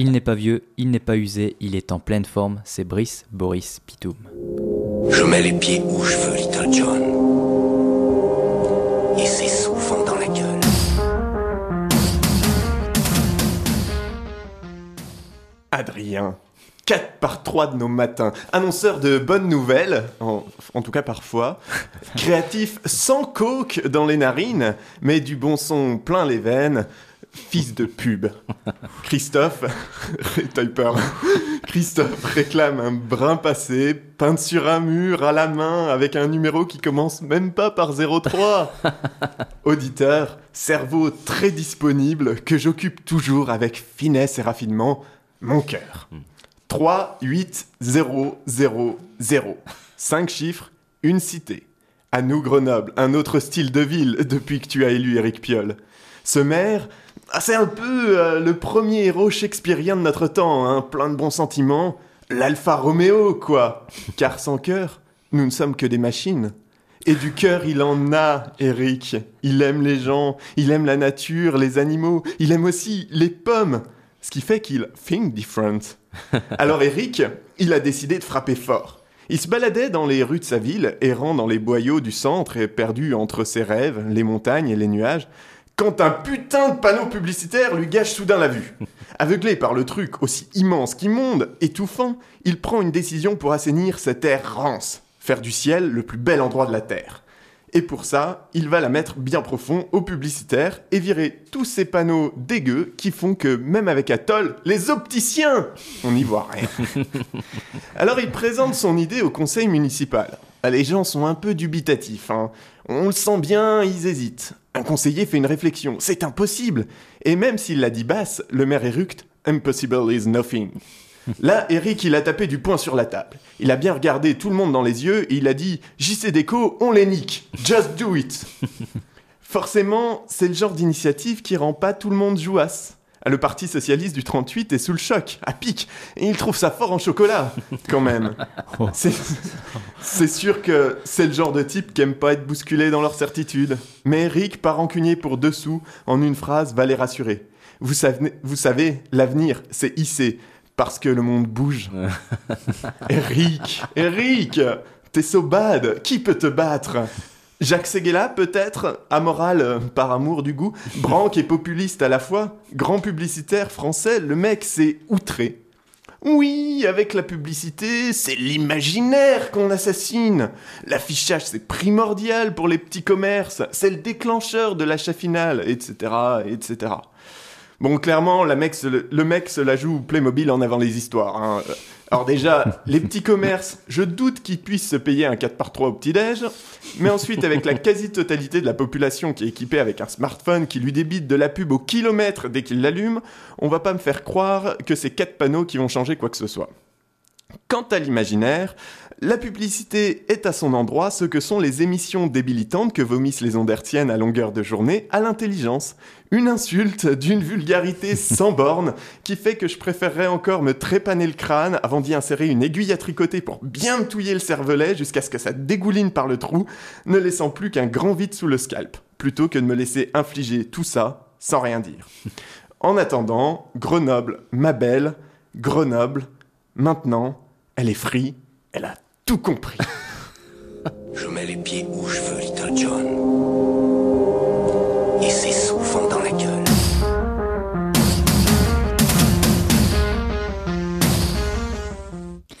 Il n'est pas vieux, il n'est pas usé, il est en pleine forme, c'est Brice Boris Pitoum. Je mets les pieds où je veux, Little John. Et c'est souvent dans la gueule. Adrien. 4 par 3 de nos matins. Annonceur de bonnes nouvelles, en, en tout cas parfois. Créatif sans coke dans les narines, mais du bon son plein les veines. Fils de pub. Christophe. Christophe réclame un brin passé, peint sur un mur à la main avec un numéro qui commence même pas par 03. Auditeur, cerveau très disponible que j'occupe toujours avec finesse et raffinement, mon cœur. 3, 8, 0, 0, 0. 5 chiffres, une cité. À nous Grenoble, un autre style de ville depuis que tu as élu Éric Piolle. Ce maire, ah, c'est un peu euh, le premier héros shakespearien de notre temps, hein, plein de bons sentiments. L'Alpha Romeo, quoi. Car sans cœur, nous ne sommes que des machines. Et du cœur, il en a, Eric. Il aime les gens, il aime la nature, les animaux, il aime aussi les pommes. Ce qui fait qu'il think different. Alors Eric, il a décidé de frapper fort. Il se baladait dans les rues de sa ville, errant dans les boyaux du centre et perdu entre ses rêves, les montagnes et les nuages, quand un putain de panneau publicitaire lui gâche soudain la vue. Aveuglé par le truc aussi immense qu'immonde, étouffant, il prend une décision pour assainir cette terre rance, faire du ciel le plus bel endroit de la terre. Et pour ça, il va la mettre bien profond au publicitaire et virer tous ces panneaux dégueux qui font que même avec Atoll, les opticiens, on n'y voit rien. Alors il présente son idée au conseil municipal. Ah, Les gens sont un peu dubitatifs, hein. on le sent bien, ils hésitent. Un conseiller fait une réflexion, c'est impossible. Et même s'il l'a dit basse, le maire éructe, impossible is nothing. Là, Eric, il a tapé du poing sur la table. Il a bien regardé tout le monde dans les yeux et il a dit JC Déco, on les nique. Just do it. Forcément, c'est le genre d'initiative qui rend pas tout le monde jouasse. Ah, Le Parti Socialiste du 38 est sous le choc, à pic, et il trouve ça fort en chocolat, quand même. C'est- C'est sûr que c'est le genre de type qui aime pas être bousculé dans leur certitude. Mais Eric, pas rancunier pour dessous, en une phrase, va les rassurer. Vous savez, vous savez l'avenir, c'est ici, parce que le monde bouge. Eric, Eric, t'es so bad, qui peut te battre? Jacques Séguéla, peut-être, amoral euh, par amour du goût, branque et populiste à la fois, grand publicitaire français, le mec s'est outré. Oui, avec la publicité, c'est l'imaginaire qu'on assassine. L'affichage, c'est primordial pour les petits commerces, c'est le déclencheur de l'achat final, etc., etc. Bon, clairement, la mec se- le mec se la joue Playmobil en avant les histoires. hein. Alors déjà, les petits commerces, je doute qu'ils puissent se payer un 4x3 au petit-déj, mais ensuite, avec la quasi-totalité de la population qui est équipée avec un smartphone qui lui débite de la pub au kilomètre dès qu'il l'allume, on va pas me faire croire que c'est quatre panneaux qui vont changer quoi que ce soit. Quant à l'imaginaire, la publicité est à son endroit ce que sont les émissions débilitantes que vomissent les ondes hertziennes à longueur de journée à l'intelligence. Une insulte d'une vulgarité sans borne qui fait que je préférerais encore me trépaner le crâne avant d'y insérer une aiguille à tricoter pour bien me touiller le cervelet jusqu'à ce que ça dégouline par le trou, ne laissant plus qu'un grand vide sous le scalp, plutôt que de me laisser infliger tout ça sans rien dire. En attendant, Grenoble, ma belle, Grenoble, maintenant, elle est free, elle a tout compris. Je mets les pieds où je veux, Little John. Et c'est